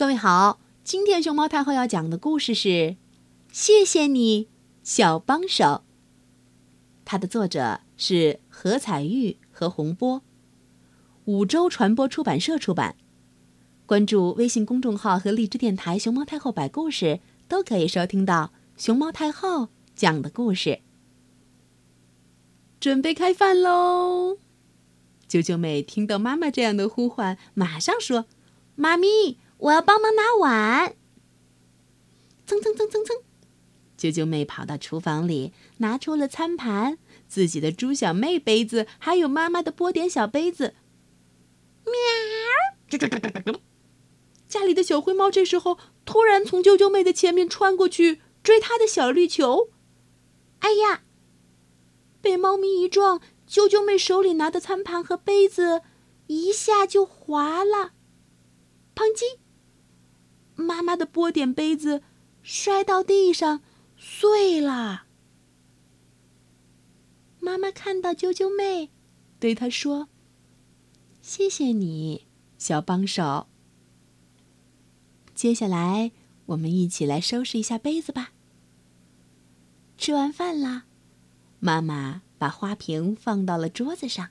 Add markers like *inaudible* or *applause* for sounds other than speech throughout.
各位好，今天熊猫太后要讲的故事是《谢谢你，小帮手》。它的作者是何彩玉和洪波，五洲传播出版社出版。关注微信公众号和荔枝电台“熊猫太后摆故事”，都可以收听到熊猫太后讲的故事。准备开饭喽！九九妹听到妈妈这样的呼唤，马上说：“妈咪。”我要帮忙拿碗。蹭蹭蹭蹭蹭，啾啾妹跑到厨房里，拿出了餐盘、自己的猪小妹杯子，还有妈妈的波点小杯子。喵！家里的小灰猫这时候突然从啾啾妹的前面穿过去追她的小绿球。哎呀！被猫咪一撞，啾啾妹手里拿的餐盘和杯子一下就滑了。砰叽！妈妈的波点杯子摔到地上，碎了。妈妈看到啾啾妹，对她说：“谢谢你，小帮手。接下来，我们一起来收拾一下杯子吧。”吃完饭啦，妈妈把花瓶放到了桌子上，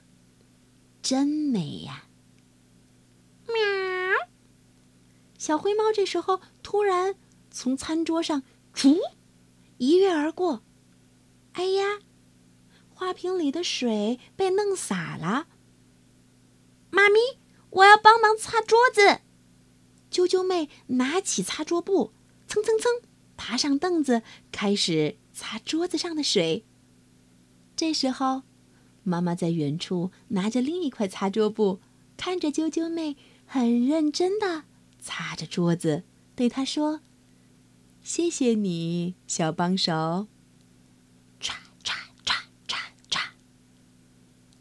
真美呀。小灰猫这时候突然从餐桌上“噗”一跃而过，哎呀，花瓶里的水被弄洒了。妈咪，我要帮忙擦桌子。啾啾妹拿起擦桌布，蹭蹭蹭爬上凳子，开始擦桌子上的水。这时候，妈妈在远处拿着另一块擦桌布，看着啾啾妹，很认真的。擦着桌子，对他说：“谢谢你，小帮手。”嚓嚓嚓嚓嚓。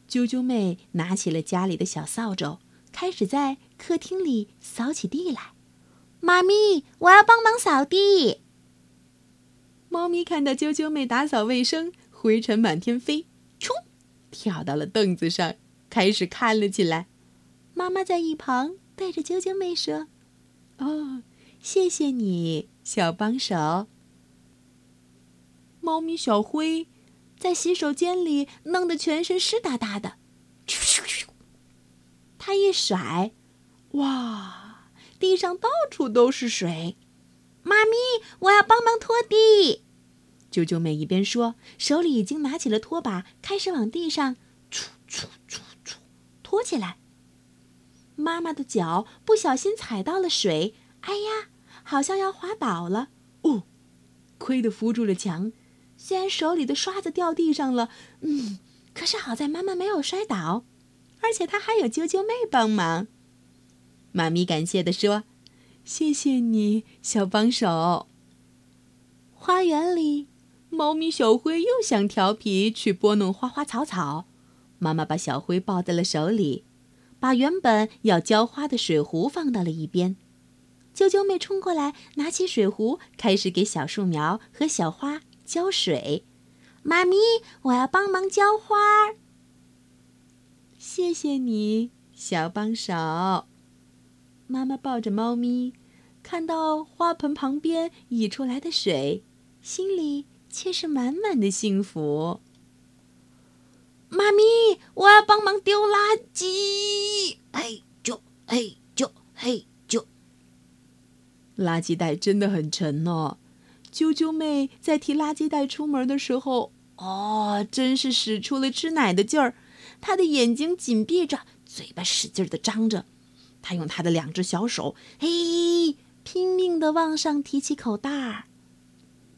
啾啾妹拿起了家里的小扫帚，开始在客厅里扫起地来。妈咪，我要帮忙扫地。猫咪看到啾啾妹打扫卫生，灰尘满天飞，冲，跳到了凳子上，开始看了起来。妈妈在一旁对着啾啾妹说。哦，谢谢你，小帮手。猫咪小灰在洗手间里弄得全身湿哒哒的，咻咻咻！它一甩，哇，地上到处都是水。妈咪，我要帮忙拖地。啾啾妹一边说，手里已经拿起了拖把，开始往地上搓搓搓搓拖起来。妈妈的脚不小心踩到了水，哎呀，好像要滑倒了。哦，亏得扶住了墙，虽然手里的刷子掉地上了，嗯，可是好在妈妈没有摔倒，而且她还有啾啾妹帮忙。妈咪感谢地说：“谢谢你，小帮手。”花园里，猫咪小灰又想调皮去拨弄花花草草，妈妈把小灰抱在了手里。把原本要浇花的水壶放到了一边，啾啾妹冲过来，拿起水壶，开始给小树苗和小花浇水。妈咪，我要帮忙浇花。谢谢你，小帮手。妈妈抱着猫咪，看到花盆旁边溢出来的水，心里却是满满的幸福。妈咪，我要帮忙丢垃圾。嘿啾，嘿啾，垃圾袋真的很沉哦。啾啾妹在提垃圾袋出门的时候，哦，真是使出了吃奶的劲儿。她的眼睛紧闭着，嘴巴使劲的张着。她用她的两只小手，嘿，拼命的往上提起口袋儿。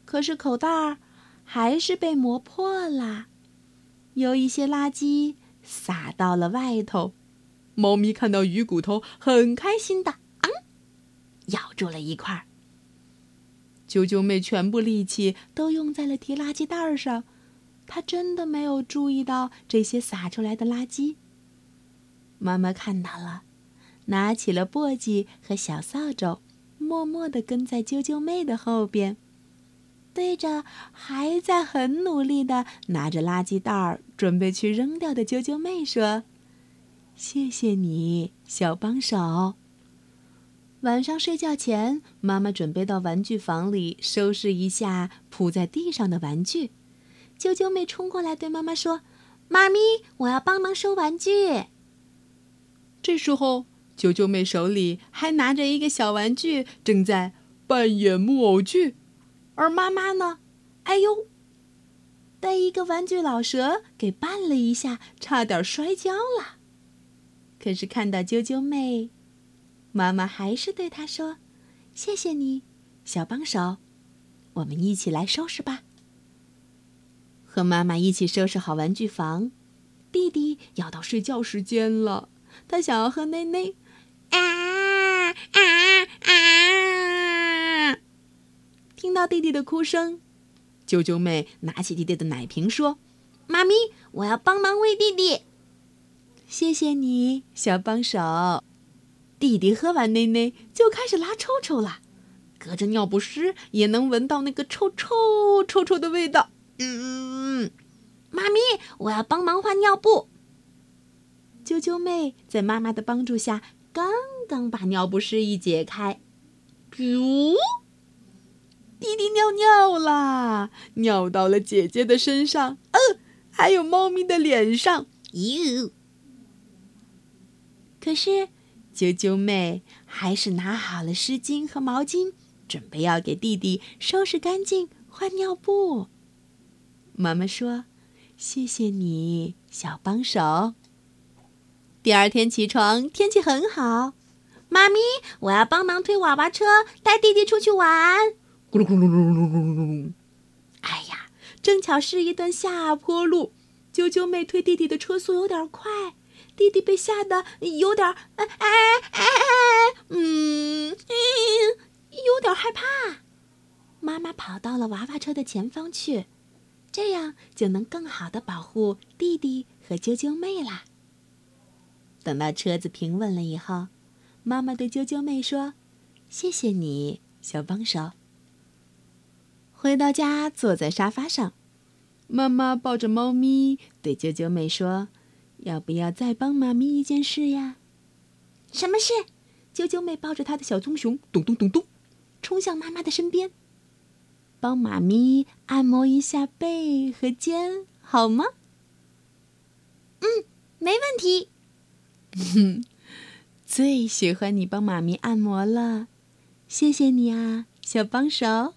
可是口袋儿还是被磨破了。有一些垃圾洒到了外头，猫咪看到鱼骨头，很开心的，嗯，咬住了一块。啾啾妹全部力气都用在了提垃圾袋上，她真的没有注意到这些洒出来的垃圾。妈妈看到了，拿起了簸箕和小扫帚，默默的跟在啾啾妹的后边。对着还在很努力的拿着垃圾袋儿准备去扔掉的啾啾妹说：“谢谢你，小帮手。”晚上睡觉前，妈妈准备到玩具房里收拾一下铺在地上的玩具。啾啾妹冲过来对妈妈说：“妈咪，我要帮忙收玩具。”这时候，啾啾妹手里还拿着一个小玩具，正在扮演木偶剧。而妈妈呢？哎呦，被一个玩具老蛇给绊了一下，差点摔跤了。可是看到啾啾妹。妈妈还是对她说：“谢谢你，小帮手，我们一起来收拾吧。”和妈妈一起收拾好玩具房，弟弟要到睡觉时间了，他想要喝奶奶。啊啊啊！听到弟弟的哭声，啾啾妹拿起弟弟的奶瓶说：“妈咪，我要帮忙喂弟弟。”谢谢你，小帮手。弟弟喝完奶奶就开始拉臭臭了，隔着尿不湿也能闻到那个臭臭臭臭的味道。嗯，妈咪，我要帮忙换尿布。啾啾妹在妈妈的帮助下，刚刚把尿不湿一解开，噗，弟弟尿尿啦，尿到了姐姐的身上，嗯，还有猫咪的脸上，哟。可是。啾啾妹还是拿好了湿巾和毛巾，准备要给弟弟收拾干净、换尿布。妈妈说：“谢谢你，小帮手。”第二天起床，天气很好。妈咪，我要帮忙推娃娃车，带弟弟出去玩。咕噜咕噜噜噜噜噜。哎呀，正巧是一段下坡路，啾啾妹推弟弟的车速有点快。弟弟被吓得有点哎哎哎，嗯，有点害怕。妈妈跑到了娃娃车的前方去，这样就能更好的保护弟弟和啾啾妹啦。等到车子平稳了以后，妈妈对啾啾妹说：“谢谢你，小帮手。”回到家，坐在沙发上，妈妈抱着猫咪对啾啾妹说。要不要再帮妈咪一件事呀？什么事？啾啾妹抱着她的小棕熊，咚咚咚咚，冲向妈妈的身边，帮妈咪按摩一下背和肩，好吗？嗯，没问题。哼 *laughs* 最喜欢你帮妈咪按摩了，谢谢你啊，小帮手。